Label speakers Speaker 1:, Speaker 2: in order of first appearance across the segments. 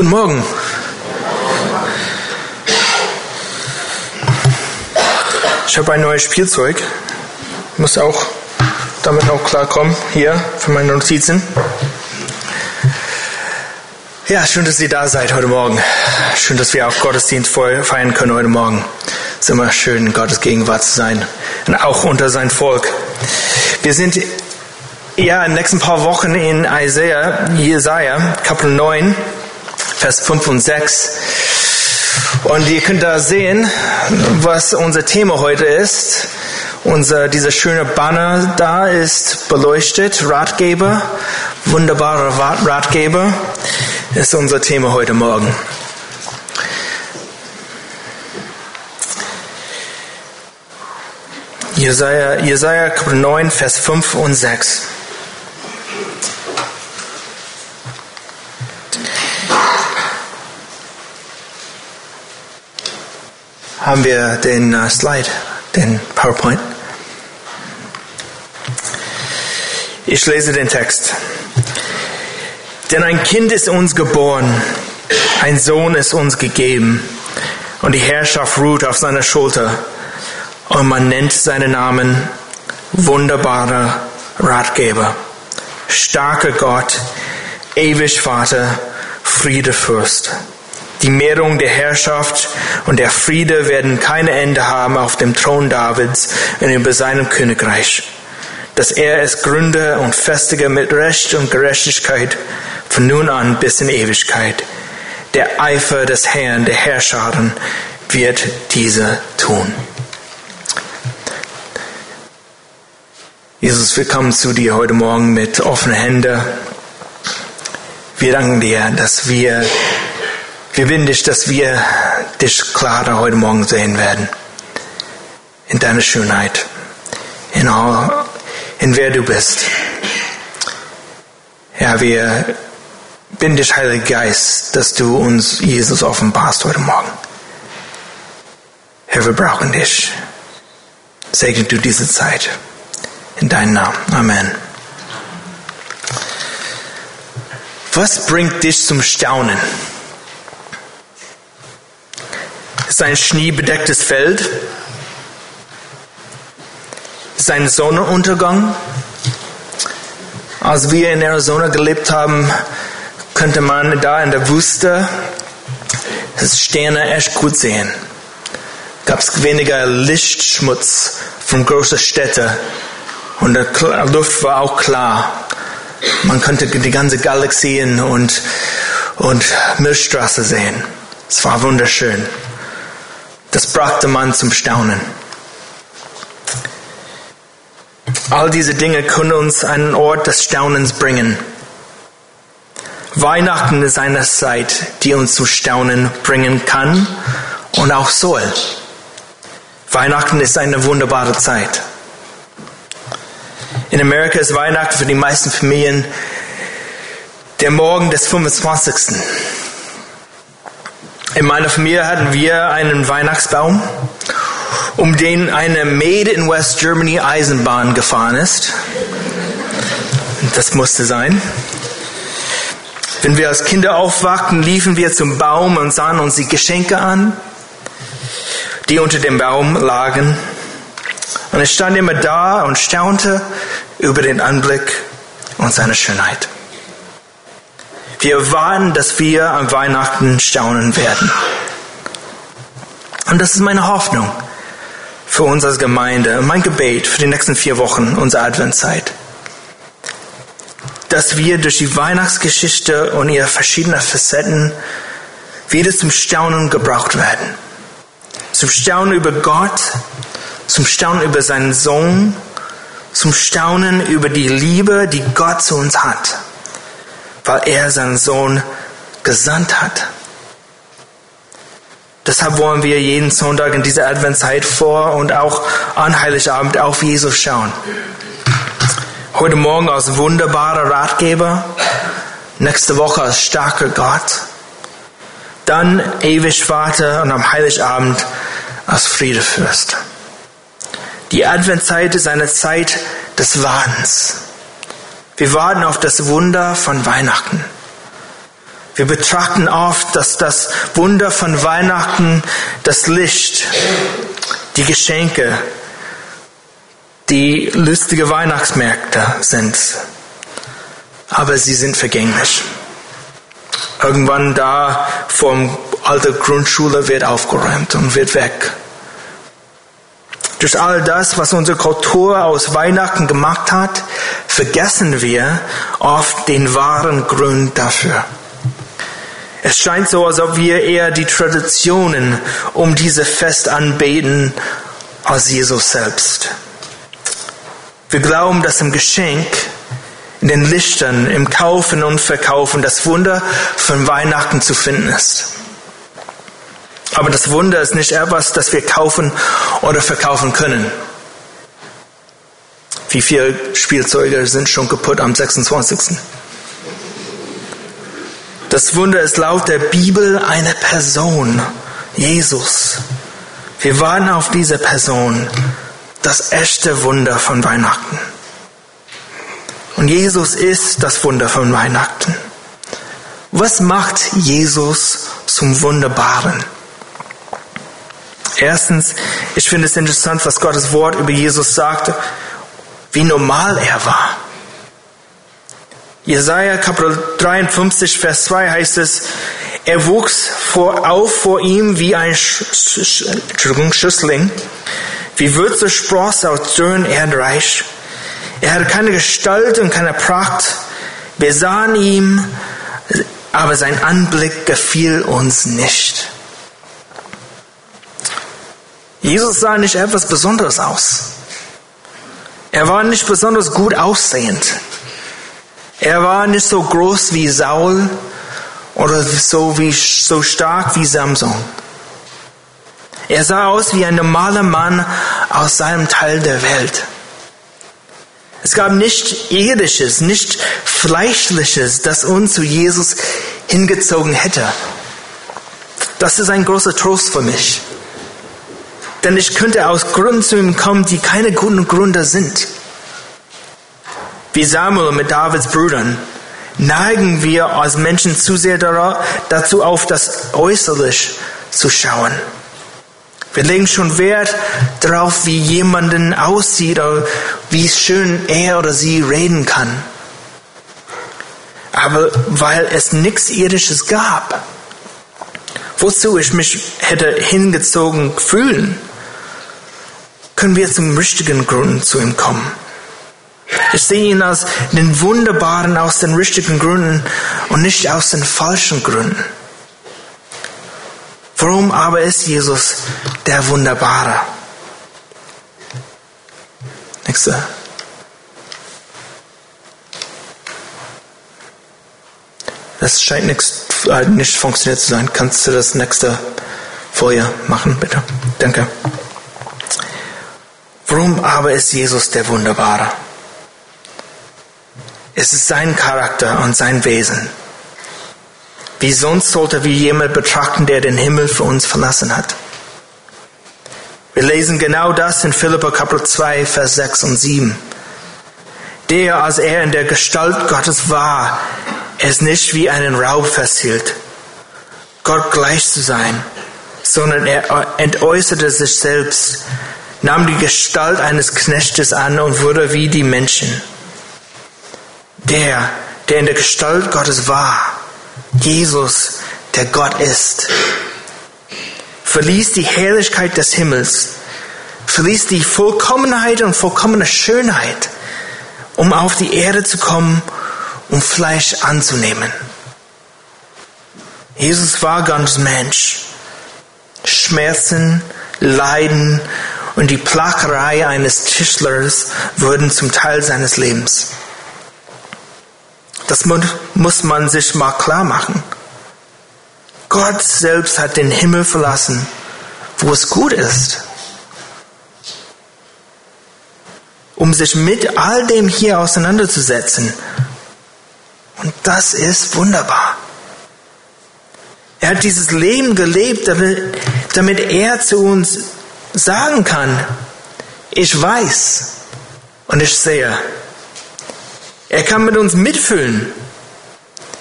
Speaker 1: Guten Morgen. Ich habe ein neues Spielzeug. Muss auch damit auch klarkommen. Hier für meine Notizen. Ja, schön, dass ihr da seid heute Morgen. Schön, dass wir auch Gottesdienst feiern können heute Morgen. Es ist immer schön, in Gottes Gegenwart zu sein. Und auch unter sein Volk. Wir sind ja in den nächsten paar Wochen in Isaiah, Jesaja, Kapitel 9. Vers 5 und 6. Und ihr könnt da sehen, was unser Thema heute ist. Unser, dieser schöne Banner da ist beleuchtet, Ratgeber, wunderbarer Ratgeber, ist unser Thema heute Morgen. Jesaja, Jesaja Kapitel 9, Vers 5 und 6. haben wir den uh, Slide, den PowerPoint. Ich lese den Text. Denn ein Kind ist uns geboren, ein Sohn ist uns gegeben, und die Herrschaft ruht auf seiner Schulter, und man nennt seinen Namen wunderbarer Ratgeber, starker Gott, ewig Vater, Friedefürst. Die Mehrung der Herrschaft und der Friede werden keine Ende haben auf dem Thron Davids und über seinem Königreich, dass er es gründe und festige mit Recht und Gerechtigkeit von nun an bis in Ewigkeit. Der Eifer des Herrn, der Herrscharen, wird diese tun. Jesus, wir kommen zu dir heute Morgen mit offenen Händen. Wir danken dir, dass wir wir bitten dich, dass wir dich klarer heute Morgen sehen werden. In deiner Schönheit. In, all, in wer du bist. Ja, wir bitten dich, Heiliger Geist, dass du uns Jesus offenbarst heute Morgen. Herr, wir brauchen dich. Segne du diese Zeit. In deinem Namen. Amen. Was bringt dich zum Staunen? Ist ein schneebedecktes Feld, ist ein Sonnenuntergang. Als wir in Arizona gelebt haben, könnte man da in der Wüste das Sterne echt gut sehen. Gab es weniger Lichtschmutz von großen Städten und die Luft war auch klar. Man konnte die ganze Galaxien und, und Milchstraße sehen. Es war wunderschön. Das brachte man zum Staunen. All diese Dinge können uns einen Ort des Staunens bringen. Weihnachten ist eine Zeit, die uns zum Staunen bringen kann und auch soll. Weihnachten ist eine wunderbare Zeit. In Amerika ist Weihnachten für die meisten Familien der Morgen des 25. In meiner Familie hatten wir einen Weihnachtsbaum, um den eine Made in West Germany Eisenbahn gefahren ist. Das musste sein. Wenn wir als Kinder aufwachten, liefen wir zum Baum und sahen uns die Geschenke an, die unter dem Baum lagen. Und ich stand immer da und staunte über den Anblick und seine Schönheit. Wir erwarten, dass wir an Weihnachten staunen werden. Und das ist meine Hoffnung für uns als Gemeinde mein Gebet für die nächsten vier Wochen unserer Adventszeit. Dass wir durch die Weihnachtsgeschichte und ihre verschiedenen Facetten wieder zum Staunen gebraucht werden. Zum Staunen über Gott, zum Staunen über seinen Sohn, zum Staunen über die Liebe, die Gott zu uns hat weil er seinen Sohn gesandt hat. Deshalb wollen wir jeden Sonntag in dieser Adventszeit vor und auch an Heiligabend auf Jesus schauen. Heute Morgen als wunderbarer Ratgeber, nächste Woche als starker Gott, dann ewig Vater und am Heiligabend als Friedefürst. Die Adventszeit ist eine Zeit des Wartens. Wir warten auf das Wunder von Weihnachten. Wir betrachten oft, dass das Wunder von Weihnachten das Licht, die Geschenke, die lustige Weihnachtsmärkte sind. Aber sie sind vergänglich. Irgendwann da vom alten Grundschule wird aufgeräumt und wird weg. Durch all das, was unsere Kultur aus Weihnachten gemacht hat, vergessen wir oft den wahren Grund dafür. Es scheint so, als ob wir eher die Traditionen um diese Fest anbeten als Jesus selbst. Wir glauben, dass im Geschenk, in den Lichtern, im Kaufen und Verkaufen das Wunder von Weihnachten zu finden ist. Aber das Wunder ist nicht etwas, das wir kaufen oder verkaufen können. Wie viele Spielzeuge sind schon kaputt am 26. Das Wunder ist laut der Bibel eine Person, Jesus. Wir warten auf diese Person, das echte Wunder von Weihnachten. Und Jesus ist das Wunder von Weihnachten. Was macht Jesus zum Wunderbaren? Erstens, ich finde es interessant, was Gottes Wort über Jesus sagte, wie normal er war. Jesaja Kapitel 53, Vers 2 heißt es, er wuchs vor, auf vor ihm wie ein Sch Schüssling, wie Würze spross aus dürren Erdreich. Er hatte keine Gestalt und keine Pracht. Wir sahen ihm, aber sein Anblick gefiel uns nicht. Jesus sah nicht etwas Besonderes aus. Er war nicht besonders gut aussehend. Er war nicht so groß wie Saul oder so, wie, so stark wie Samson. Er sah aus wie ein normaler Mann aus seinem Teil der Welt. Es gab nicht irdisches, nicht fleischliches, das uns zu Jesus hingezogen hätte. Das ist ein großer Trost für mich. Denn ich könnte aus Gründen zu ihm kommen, die keine guten Gründe sind. Wie Samuel mit Davids Brüdern neigen wir als Menschen zu sehr dazu auf, das Äußerlich zu schauen. Wir legen schon Wert darauf, wie jemanden aussieht oder wie schön er oder sie reden kann. Aber weil es nichts Irdisches gab, wozu ich mich hätte hingezogen fühlen, können wir zum richtigen Grund zu ihm kommen. Ich sehe ihn als den Wunderbaren aus den richtigen Gründen und nicht aus den falschen Gründen. Warum aber ist Jesus der Wunderbare? Nächste. Das scheint nicht, äh, nicht funktioniert zu sein. Kannst du das nächste Folie machen, bitte? Danke. Warum aber ist Jesus der Wunderbare? Es ist sein Charakter und sein Wesen. Wie sonst sollte wir jemand betrachten, der den Himmel für uns verlassen hat? Wir lesen genau das in Philippa Kapitel 2, Vers 6 und 7. Der, als er in der Gestalt Gottes war, es nicht wie einen Raub festhielt, Gott gleich zu sein, sondern er entäußerte sich selbst, nahm die Gestalt eines Knechtes an und wurde wie die Menschen der, der in der Gestalt Gottes war, Jesus, der Gott ist, verließ die Herrlichkeit des Himmels, verließ die Vollkommenheit und vollkommene Schönheit, um auf die Erde zu kommen, um Fleisch anzunehmen. Jesus war ganz Mensch. Schmerzen, Leiden und die Plagerei eines Tischlers wurden zum Teil seines Lebens. Das muss man sich mal klar machen. Gott selbst hat den Himmel verlassen, wo es gut ist, um sich mit all dem hier auseinanderzusetzen. Und das ist wunderbar. Er hat dieses Leben gelebt, damit, damit er zu uns sagen kann, ich weiß und ich sehe. Er kann mit uns mitfühlen.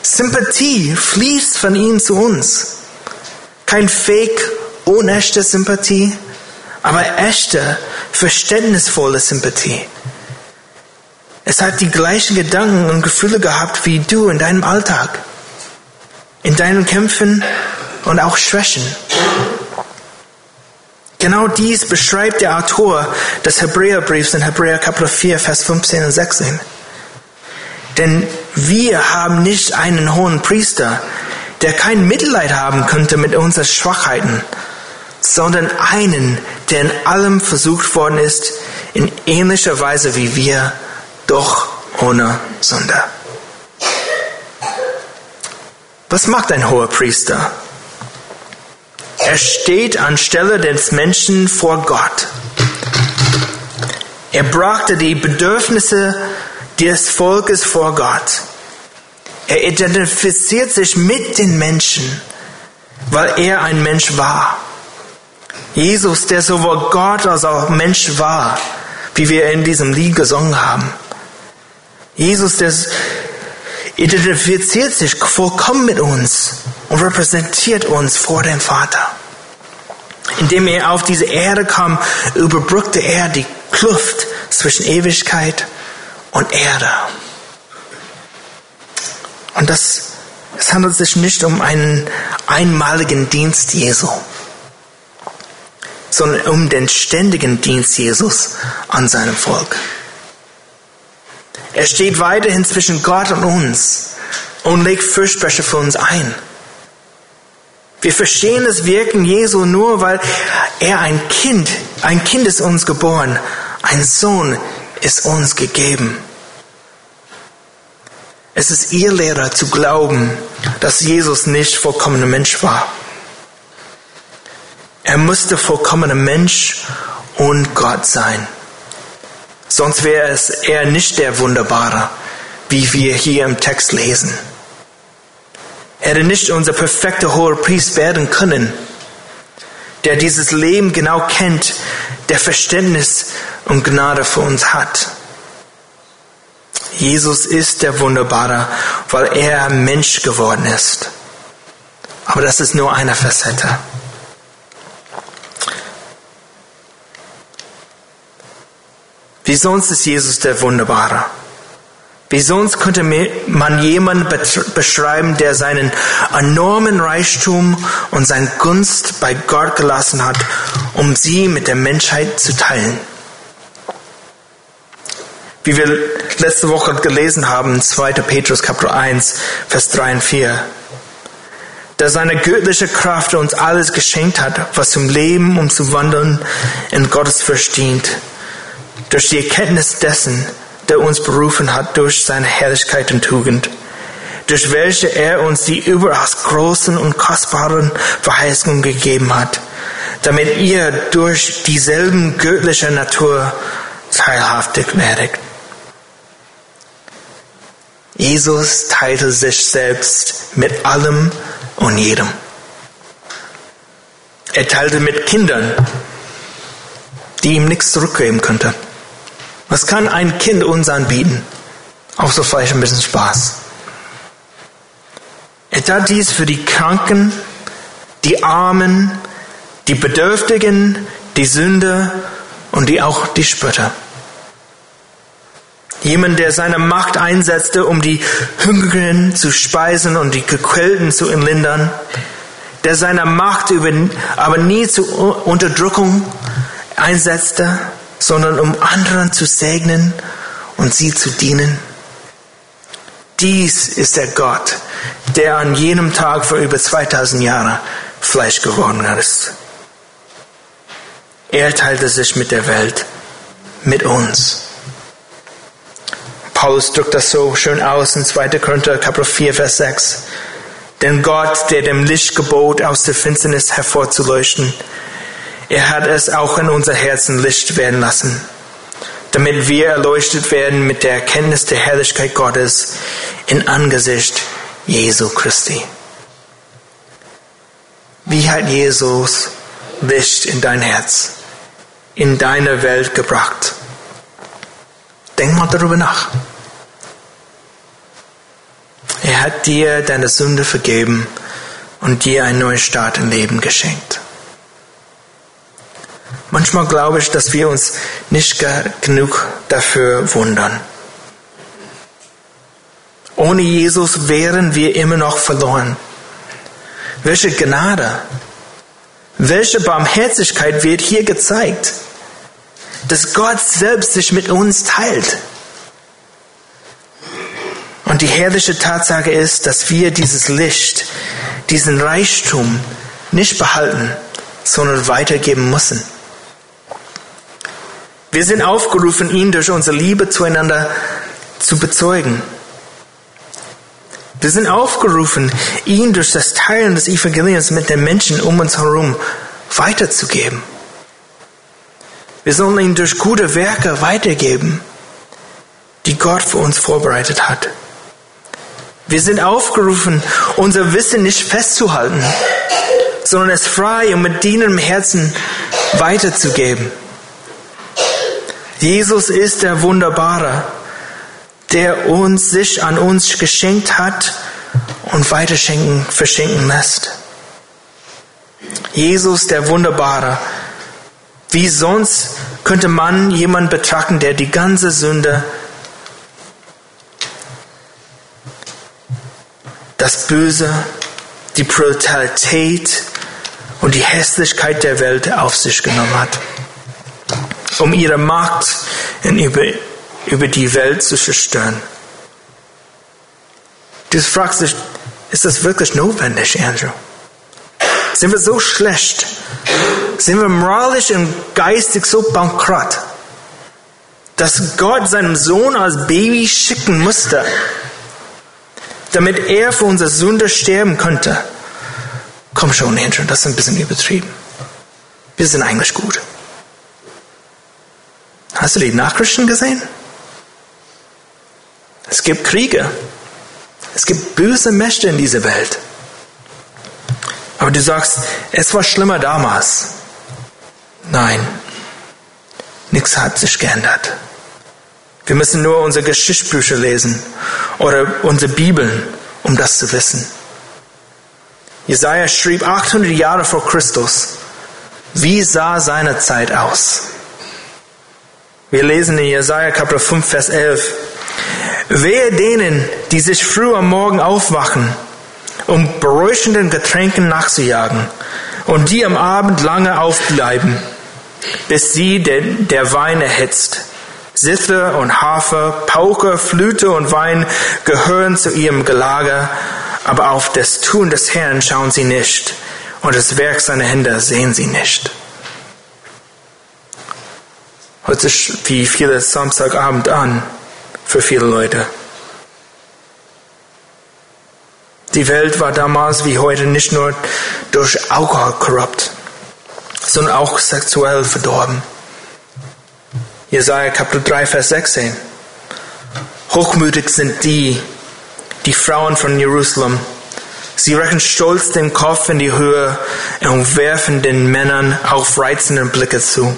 Speaker 1: Sympathie fließt von ihm zu uns. Kein fake, unechte Sympathie, aber echte, verständnisvolle Sympathie. Es hat die gleichen Gedanken und Gefühle gehabt wie du in deinem Alltag, in deinen Kämpfen und auch Schwächen. Genau dies beschreibt der Autor des Hebräerbriefs in Hebräer Kapitel 4, Vers 15 und 16. Denn wir haben nicht einen hohen Priester, der kein Mitleid haben könnte mit unseren Schwachheiten, sondern einen, der in allem versucht worden ist, in ähnlicher Weise wie wir, doch ohne Sünde. Was macht ein hoher Priester? Er steht anstelle des Menschen vor Gott. Er brachte die Bedürfnisse des Volkes vor Gott. Er identifiziert sich mit den Menschen, weil er ein Mensch war. Jesus, der sowohl Gott als auch Mensch war, wie wir in diesem Lied gesungen haben. Jesus, der identifiziert sich vollkommen mit uns und repräsentiert uns vor dem Vater. Indem er auf diese Erde kam, überbrückte er die Kluft zwischen Ewigkeit und Erde. Und das, es handelt sich nicht um einen einmaligen Dienst Jesu, sondern um den ständigen Dienst Jesus an seinem Volk. Er steht weiterhin zwischen Gott und uns und legt Fürsprecher für uns ein. Wir verstehen das Wirken Jesu nur, weil er ein Kind, ein Kind ist uns geboren, ein Sohn ist uns gegeben. Es ist ihr Lehrer zu glauben, dass Jesus nicht vollkommener Mensch war. Er musste vollkommener Mensch und Gott sein. Sonst wäre es eher nicht der Wunderbare, wie wir hier im Text lesen. Er hätte nicht unser perfekter hoher Priest werden können, der dieses Leben genau kennt, der Verständnis und Gnade für uns hat. Jesus ist der Wunderbare, weil er Mensch geworden ist. Aber das ist nur eine Facette. Wie sonst ist Jesus der Wunderbare? Wie sonst könnte man jemanden beschreiben, der seinen enormen Reichtum und seine Gunst bei Gott gelassen hat, um sie mit der Menschheit zu teilen? Wie wir letzte Woche gelesen haben, 2. Petrus Kapitel 1, Vers 3 und 4. Der seine göttliche Kraft uns alles geschenkt hat, was zum Leben und zu wandeln in Gottes Fürst dient. Durch die Erkenntnis dessen, der uns berufen hat durch seine Herrlichkeit und Tugend, durch welche er uns die überaus großen und kostbaren Verheißungen gegeben hat, damit ihr durch dieselben göttliche Natur teilhaftig werdet. Jesus teilte sich selbst mit allem und jedem. Er teilte mit Kindern, die ihm nichts zurückgeben könnte. Was kann ein Kind uns anbieten? Auch so vielleicht ein bisschen Spaß. Er tat dies für die Kranken, die Armen, die Bedürftigen, die Sünder und die auch die Spötter. Jemand, der seine Macht einsetzte, um die Hungrigen zu speisen und die Gequälten zu entlindern, der seine Macht über, aber nie zur Unterdrückung einsetzte, sondern um anderen zu segnen und sie zu dienen. Dies ist der Gott, der an jenem Tag vor über 2000 Jahren Fleisch geworden ist. Er teilte sich mit der Welt, mit uns. Paulus drückt das so schön aus in 2. Korinther Kapitel 4, Vers 6. Denn Gott, der dem Licht gebot, aus der Finsternis hervorzuleuchten, er hat es auch in unser Herzen Licht werden lassen, damit wir erleuchtet werden mit der Erkenntnis der Herrlichkeit Gottes in Angesicht Jesu Christi. Wie hat Jesus Licht in dein Herz, in deine Welt gebracht? Denk mal darüber nach. Er hat dir deine Sünde vergeben und dir einen neuen Start im Leben geschenkt. Manchmal glaube ich, dass wir uns nicht genug dafür wundern. Ohne Jesus wären wir immer noch verloren. Welche Gnade, welche Barmherzigkeit wird hier gezeigt, dass Gott selbst sich mit uns teilt. Und die herrliche Tatsache ist, dass wir dieses Licht, diesen Reichtum nicht behalten, sondern weitergeben müssen. Wir sind aufgerufen, ihn durch unsere Liebe zueinander zu bezeugen. Wir sind aufgerufen, ihn durch das Teilen des Evangeliums mit den Menschen um uns herum weiterzugeben. Wir sollen ihn durch gute Werke weitergeben, die Gott für uns vorbereitet hat. Wir sind aufgerufen, unser Wissen nicht festzuhalten, sondern es frei und mit dienendem Herzen weiterzugeben. Jesus ist der Wunderbare, der uns sich an uns geschenkt hat und weiter schenken, verschenken lässt. Jesus, der Wunderbare. Wie sonst könnte man jemanden betrachten, der die ganze Sünde, das Böse, die Brutalität und die Hässlichkeit der Welt auf sich genommen hat um ihre Macht über, über die Welt zu zerstören. Du fragst dich, ist das wirklich notwendig, Andrew? Sind wir so schlecht? Sind wir moralisch und geistig so bankrott, dass Gott seinem Sohn als Baby schicken musste, damit er für unsere Sünde sterben könnte? Komm schon, Andrew, das ist ein bisschen übertrieben. Wir sind eigentlich gut. Hast du die Nachrichten gesehen? Es gibt Kriege. Es gibt böse Mächte in dieser Welt. Aber du sagst, es war schlimmer damals. Nein, nichts hat sich geändert. Wir müssen nur unsere Geschichtsbücher lesen oder unsere Bibeln, um das zu wissen. Jesaja schrieb 800 Jahre vor Christus. Wie sah seine Zeit aus? Wir lesen in Jesaja Kapitel 5, Vers 11. Wehe denen, die sich früh am Morgen aufwachen, um beruhigenden Getränken nachzujagen und die am Abend lange aufbleiben, bis sie den, der Wein erhitzt. Sithe und Hafer, Pauke, Flöte und Wein gehören zu ihrem Gelager, aber auf das Tun des Herrn schauen sie nicht und das Werk seiner Hände sehen sie nicht. Hört sich wie viele Samstagabend an für viele Leute. Die Welt war damals wie heute nicht nur durch Alkohol korrupt, sondern auch sexuell verdorben. Jesaja Kapitel 3, Vers 16. Hochmütig sind die, die Frauen von Jerusalem. Sie recken stolz den Kopf in die Höhe und werfen den Männern aufreizende Blicke zu.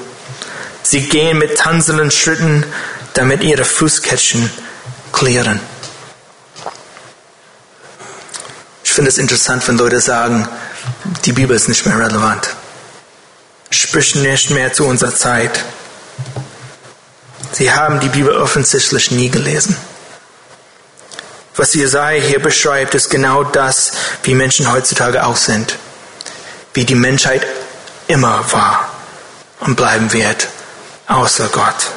Speaker 1: Sie gehen mit tanzenden Schritten, damit ihre Fußkettchen klären. Ich finde es interessant, wenn Leute sagen, die Bibel ist nicht mehr relevant. Spricht nicht mehr zu unserer Zeit. Sie haben die Bibel offensichtlich nie gelesen. Was Jesaja hier beschreibt, ist genau das, wie Menschen heutzutage auch sind. Wie die Menschheit immer war und bleiben wird außer Gott.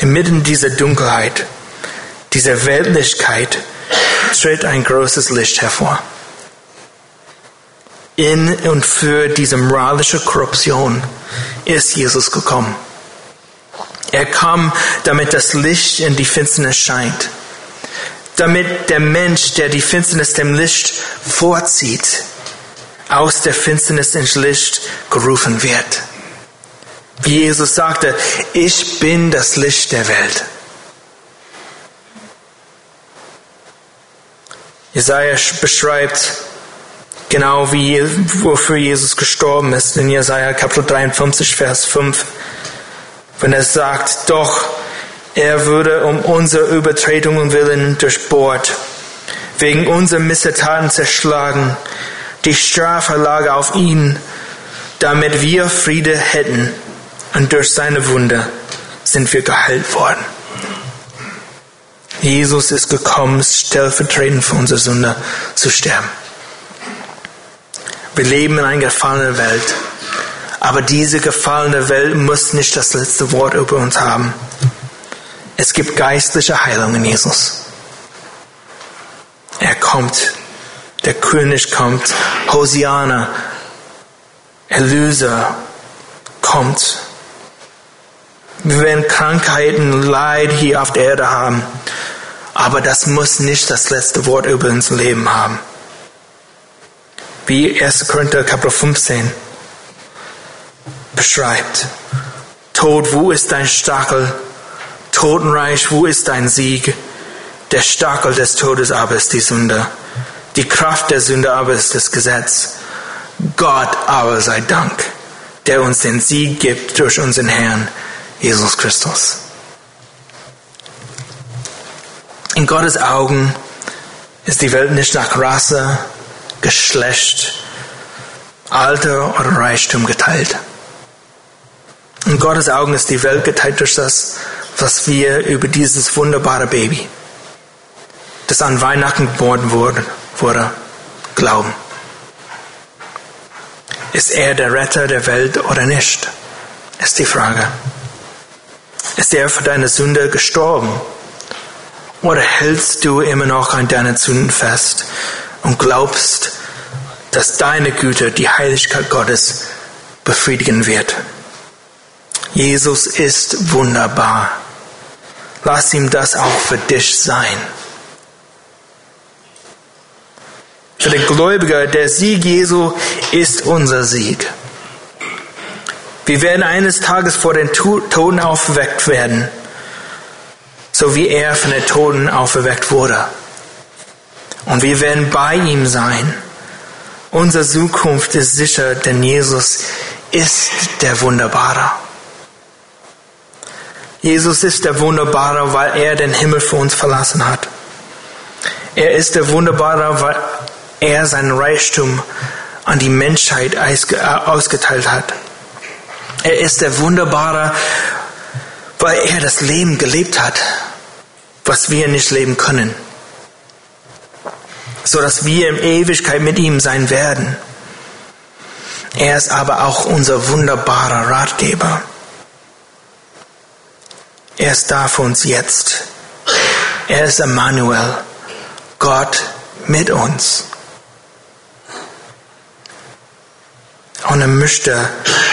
Speaker 1: Inmitten dieser Dunkelheit, dieser Weltlichkeit tritt ein großes Licht hervor. In und für diese moralische Korruption ist Jesus gekommen. Er kam, damit das Licht in die Finsternis scheint. Damit der Mensch, der die Finsternis dem Licht vorzieht, aus der Finsternis ins Licht gerufen wird. Wie Jesus sagte, ich bin das Licht der Welt. Jesaja beschreibt genau wie, wofür Jesus gestorben ist in Jesaja Kapitel 53, Vers 5. Wenn er sagt, doch Er würde um unsere Übertretungen willen durchbohrt, wegen unserer Missetaten zerschlagen. Die Strafe lag auf ihn, damit wir Friede hätten. Und durch seine Wunder sind wir geheilt worden. Jesus ist gekommen, stellvertretend für unsere Sünder zu sterben. Wir leben in einer gefallenen Welt. Aber diese gefallene Welt muss nicht das letzte Wort über uns haben. Es gibt geistliche Heilung in Jesus. Er kommt. Der König kommt. Hosiana, Erlöser, kommt. Wir werden Krankheiten, Leid hier auf der Erde haben. Aber das muss nicht das letzte Wort über unser Leben haben. Wie 1. Korinther Kapitel 15 beschreibt. Tod, wo ist dein Stachel? Totenreich, wo ist dein Sieg? Der Stachel des Todes aber ist die Sünde. Die Kraft der Sünde aber ist das Gesetz. Gott aber sei Dank, der uns den Sieg gibt durch unseren Herrn Jesus Christus. In Gottes Augen ist die Welt nicht nach Rasse, Geschlecht, Alter oder Reichtum geteilt. In Gottes Augen ist die Welt geteilt durch das, was wir über dieses wunderbare Baby, das an Weihnachten geboren wurde, wurde glauben. Ist er der Retter der Welt oder nicht? Ist die Frage. Ist er für deine Sünde gestorben? Oder hältst du immer noch an deinen Sünden fest und glaubst, dass deine Güte die Heiligkeit Gottes befriedigen wird? Jesus ist wunderbar. Lass ihm das auch für dich sein. Für den Gläubiger, der Sieg Jesu ist unser Sieg. Wir werden eines Tages vor den Toten aufgeweckt werden, so wie er von den Toten auferweckt wurde. Und wir werden bei ihm sein. Unsere Zukunft ist sicher, denn Jesus ist der Wunderbare. Jesus ist der Wunderbare, weil er den Himmel für uns verlassen hat. Er ist der Wunderbare, weil er sein Reichtum an die Menschheit ausgeteilt hat. Er ist der Wunderbare, weil er das Leben gelebt hat, was wir nicht leben können, so dass wir in Ewigkeit mit ihm sein werden. Er ist aber auch unser wunderbarer Ratgeber. Er ist da für uns jetzt. Er ist Emmanuel, Gott mit uns. Und er möchte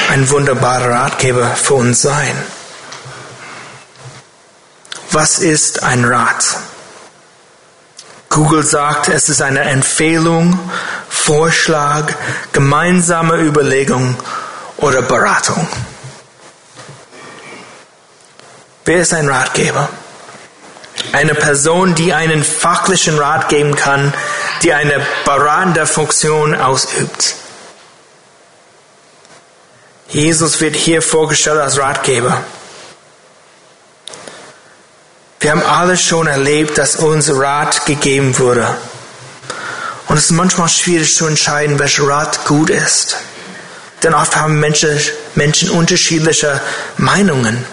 Speaker 1: ein wunderbarer Ratgeber für uns sein. Was ist ein Rat? Google sagt, es ist eine Empfehlung, Vorschlag, gemeinsame Überlegung oder Beratung. Wer ist ein Ratgeber? Eine Person, die einen fachlichen Rat geben kann, die eine beratende Funktion ausübt. Jesus wird hier vorgestellt als Ratgeber. Wir haben alle schon erlebt, dass uns Rat gegeben wurde. Und es ist manchmal schwierig zu entscheiden, welcher Rat gut ist. Denn oft haben Menschen, Menschen unterschiedliche Meinungen.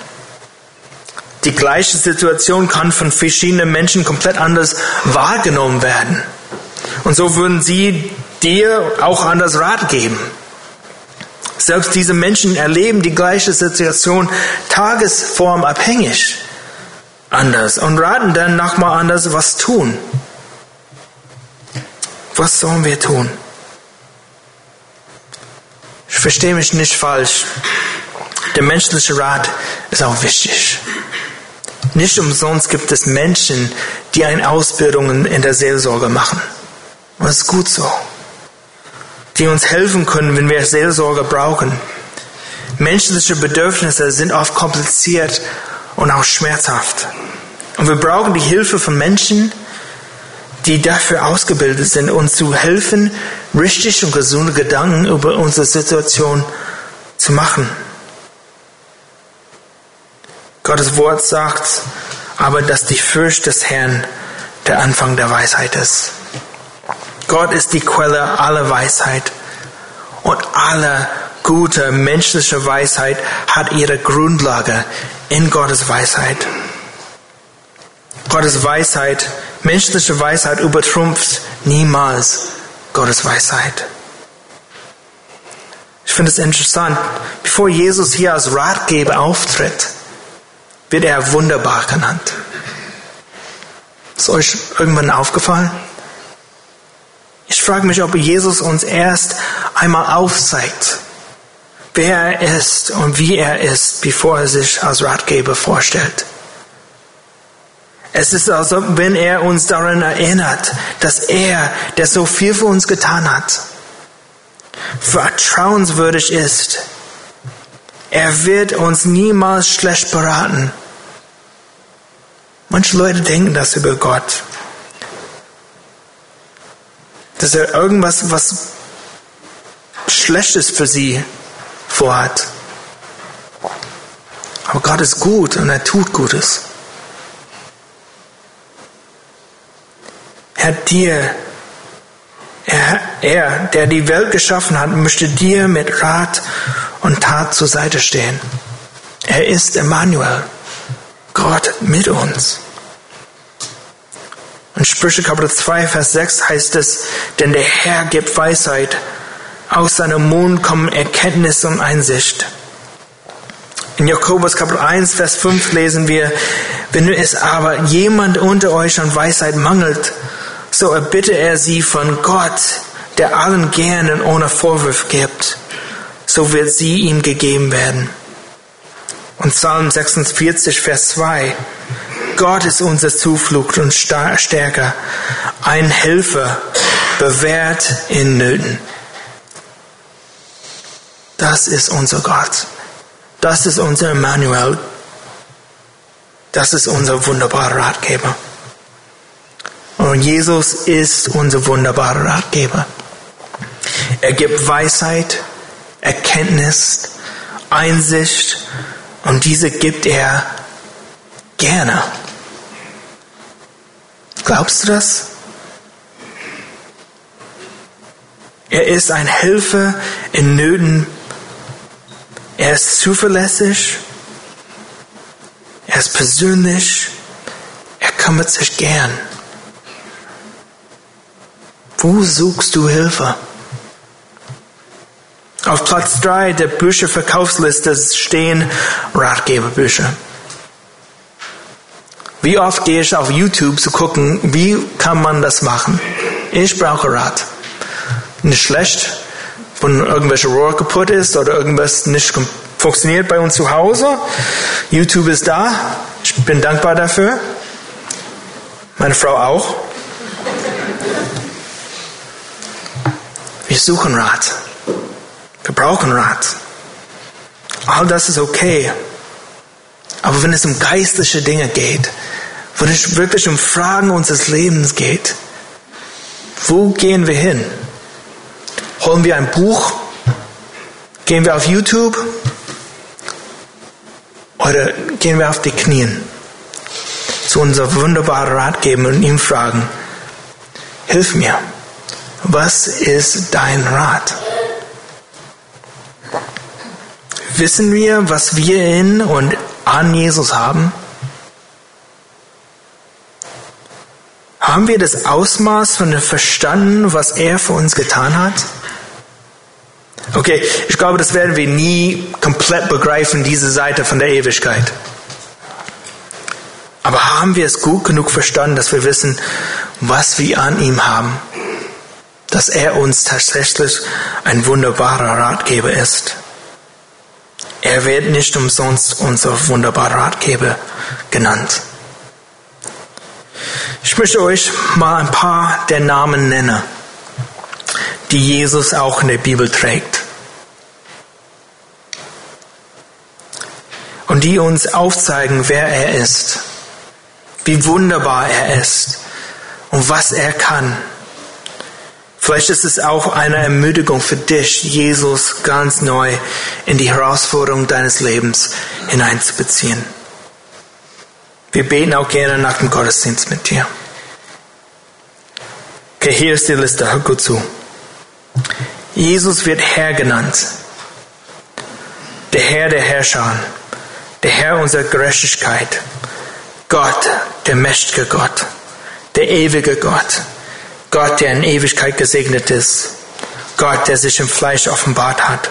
Speaker 1: Die gleiche Situation kann von verschiedenen Menschen komplett anders wahrgenommen werden. Und so würden sie dir auch anders Rat geben. Selbst diese Menschen erleben die gleiche Situation tagesformabhängig anders und raten dann nochmal anders, was tun. Was sollen wir tun? Ich verstehe mich nicht falsch. Der menschliche Rat ist auch wichtig. Nicht umsonst gibt es Menschen, die eine Ausbildung in der Seelsorge machen. Und das ist gut so. Die uns helfen können, wenn wir Seelsorge brauchen. Menschliche Bedürfnisse sind oft kompliziert und auch schmerzhaft. Und wir brauchen die Hilfe von Menschen, die dafür ausgebildet sind, uns zu helfen, richtig und gesunde Gedanken über unsere Situation zu machen. Gottes Wort sagt aber, dass die Furcht des Herrn der Anfang der Weisheit ist. Gott ist die Quelle aller Weisheit und alle gute menschliche Weisheit hat ihre Grundlage in Gottes Weisheit. Gottes Weisheit, menschliche Weisheit übertrumpft niemals Gottes Weisheit. Ich finde es interessant, bevor Jesus hier als Ratgeber auftritt, wird er wunderbar genannt. Ist euch irgendwann aufgefallen? Ich frage mich, ob Jesus uns erst einmal aufzeigt, wer er ist und wie er ist, bevor er sich als Ratgeber vorstellt. Es ist, als ob wenn er uns daran erinnert, dass er, der so viel für uns getan hat, vertrauenswürdig ist. Er wird uns niemals schlecht beraten. Manche Leute denken das über Gott. Dass er irgendwas, was Schlechtes für sie vorhat. Aber Gott ist gut und er tut Gutes. Er hat dir, er, er, der die Welt geschaffen hat, möchte dir mit Rat und Tat zur Seite stehen. Er ist Emmanuel, Gott mit uns. In Sprüche Kapitel 2, Vers 6 heißt es, denn der Herr gibt Weisheit, aus seinem Mund kommen Erkenntnis und Einsicht. In Jakobus Kapitel 1, Vers 5 lesen wir, wenn es aber jemand unter euch an Weisheit mangelt, so erbitte er sie von Gott, der allen gerne ohne Vorwurf gibt. So wird sie ihm gegeben werden. Und Psalm 46, Vers 2. Gott ist unser Zuflucht und Stärker, ein Helfer, bewährt in Nöten. Das ist unser Gott. Das ist unser Emmanuel. Das ist unser wunderbarer Ratgeber. Und Jesus ist unser wunderbarer Ratgeber. Er gibt Weisheit, Erkenntnis, Einsicht und diese gibt er gerne. Glaubst du das? Er ist ein Helfer in Nöten. Er ist zuverlässig. Er ist persönlich. Er kümmert sich gern. Wo suchst du Hilfe? Auf Platz drei der Bücherverkaufsliste stehen Ratgeberbücher. Wie oft gehe ich auf YouTube zu gucken, wie kann man das machen? Ich brauche Rat. Nicht schlecht, wenn irgendwelche Rohr kaputt ist oder irgendwas nicht funktioniert bei uns zu Hause. YouTube ist da. Ich bin dankbar dafür. Meine Frau auch. Wir suchen Rat. Wir brauchen Rat. All das ist okay. Aber wenn es um geistliche Dinge geht, wenn es wirklich um Fragen unseres Lebens geht, wo gehen wir hin? Holen wir ein Buch? Gehen wir auf YouTube? Oder gehen wir auf die Knien zu unserem wunderbaren Ratgeber und ihm fragen, hilf mir. Was ist dein Rat? Wissen wir, was wir in und an Jesus haben? Haben wir das Ausmaß von dem verstanden, was er für uns getan hat? Okay, ich glaube, das werden wir nie komplett begreifen, diese Seite von der Ewigkeit. Aber haben wir es gut genug verstanden, dass wir wissen, was wir an ihm haben? dass er uns tatsächlich ein wunderbarer Ratgeber ist. Er wird nicht umsonst unser wunderbarer Ratgeber genannt. Ich möchte euch mal ein paar der Namen nennen, die Jesus auch in der Bibel trägt. Und die uns aufzeigen, wer er ist, wie wunderbar er ist und was er kann Vielleicht ist es auch eine Ermutigung für dich, Jesus ganz neu in die Herausforderung deines Lebens hineinzubeziehen. Wir beten auch gerne nach dem Gottesdienst mit dir. Okay, hier ist die Liste, hör gut zu. Jesus wird Herr genannt. Der Herr der Herrscher, der Herr unserer Gerechtigkeit, Gott, der mächtige Gott, der ewige Gott, Gott, der in Ewigkeit gesegnet ist, Gott, der sich im Fleisch offenbart hat,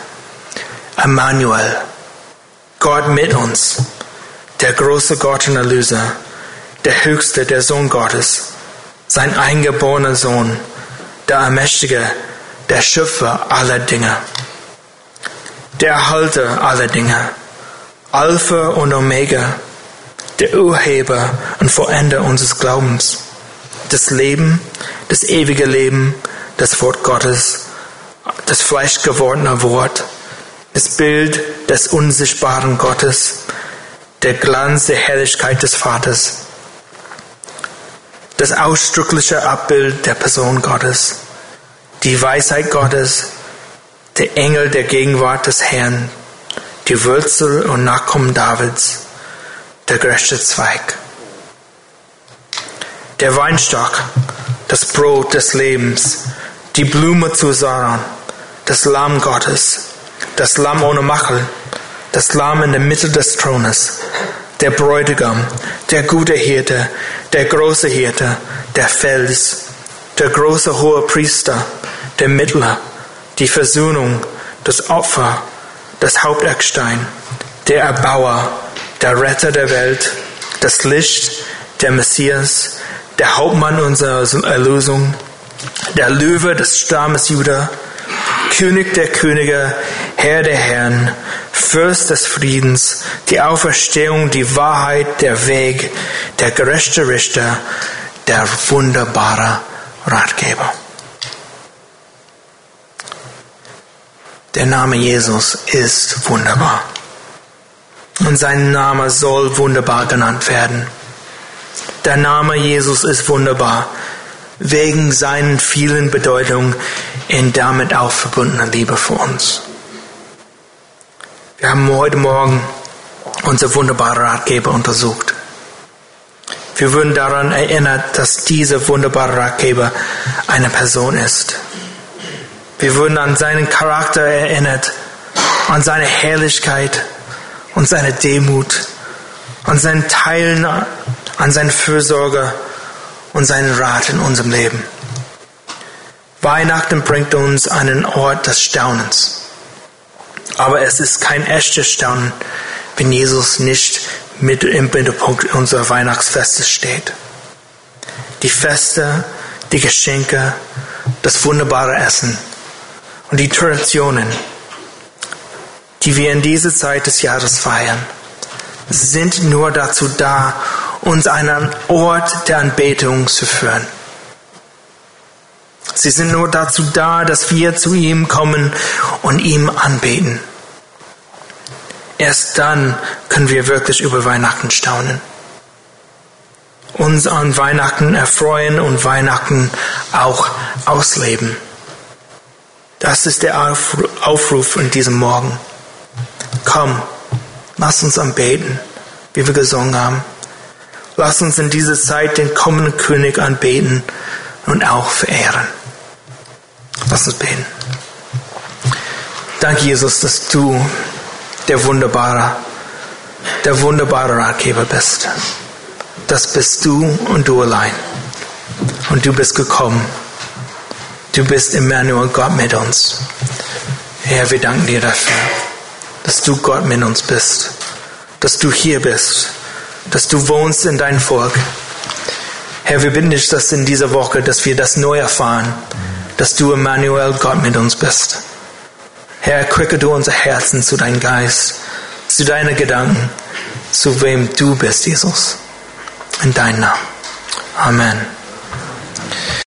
Speaker 1: Emmanuel, Gott mit uns, der große Gott und Erlöser, der Höchste, der Sohn Gottes, sein eingeborener Sohn, der Allmächtige, der Schöpfer aller Dinge, der Erhalter aller Dinge, Alpha und Omega, der Urheber und Vollender unseres Glaubens, das Leben, das ewige Leben, das Wort Gottes, das fleischgewordene Wort, das Bild des unsichtbaren Gottes, der Glanz der Herrlichkeit des Vaters, das ausdrückliche Abbild der Person Gottes, die Weisheit Gottes, der Engel der Gegenwart des Herrn, die Wurzel und Nachkommen Davids, der gerechte Zweig. Der Weinstock, das Brot des Lebens, die Blume zu Saron, das Lamm Gottes, das Lamm ohne Machel, das Lamm in der Mitte des Thrones, der Bräutigam, der gute Hirte, der große Hirte, der Fels, der große hohe Priester, der Mittler, die Versöhnung, das Opfer, das Haupteckstein, der Erbauer, der Retter der Welt, das Licht, der Messias, der Hauptmann unserer Erlösung, der Löwe des Stammes Judah, König der Könige, Herr der Herren, Fürst des Friedens, die Auferstehung, die Wahrheit, der Weg, der gerechte Richter, der wunderbare Ratgeber. Der Name Jesus ist wunderbar. Und sein Name soll wunderbar genannt werden. Der Name Jesus ist wunderbar wegen seinen vielen Bedeutungen in damit auch verbundener Liebe für uns. Wir haben heute Morgen unser wunderbarer Ratgeber untersucht. Wir wurden daran erinnert, dass dieser wunderbare Ratgeber eine Person ist. Wir wurden an seinen Charakter erinnert, an seine Herrlichkeit und seine Demut, an seinen Teilen, an seine Fürsorge und seinen Rat in unserem Leben. Weihnachten bringt uns einen Ort des Staunens. Aber es ist kein echtes Staunen, wenn Jesus nicht mit im Mittelpunkt unserer Weihnachtsfeste steht. Die Feste, die Geschenke, das wunderbare Essen und die Traditionen, die wir in dieser Zeit des Jahres feiern, sind nur dazu da, uns an einen Ort der Anbetung zu führen. Sie sind nur dazu da, dass wir zu ihm kommen und ihm anbeten. Erst dann können wir wirklich über Weihnachten staunen. Uns an Weihnachten erfreuen und Weihnachten auch ausleben. Das ist der Aufruf in diesem Morgen. Komm, lass uns anbeten, wie wir gesungen haben. Lass uns in dieser Zeit den kommenden König anbeten und auch verehren. Lass uns beten. Danke, Jesus, dass du der wunderbare, der wunderbare Ratgeber bist. Das bist du und du allein. Und du bist gekommen Du bist Emmanuel, Gott mit uns. Herr, wir danken dir dafür, dass du Gott mit uns bist, dass du hier bist, dass du wohnst in dein Volk. Herr, wir bitten dich, dass in dieser Woche, dass wir das neu erfahren, dass du Emmanuel, Gott mit uns bist. Herr, erquicke du unser Herzen zu deinem Geist, zu deinen Gedanken, zu wem du bist, Jesus. In deinem Namen. Amen.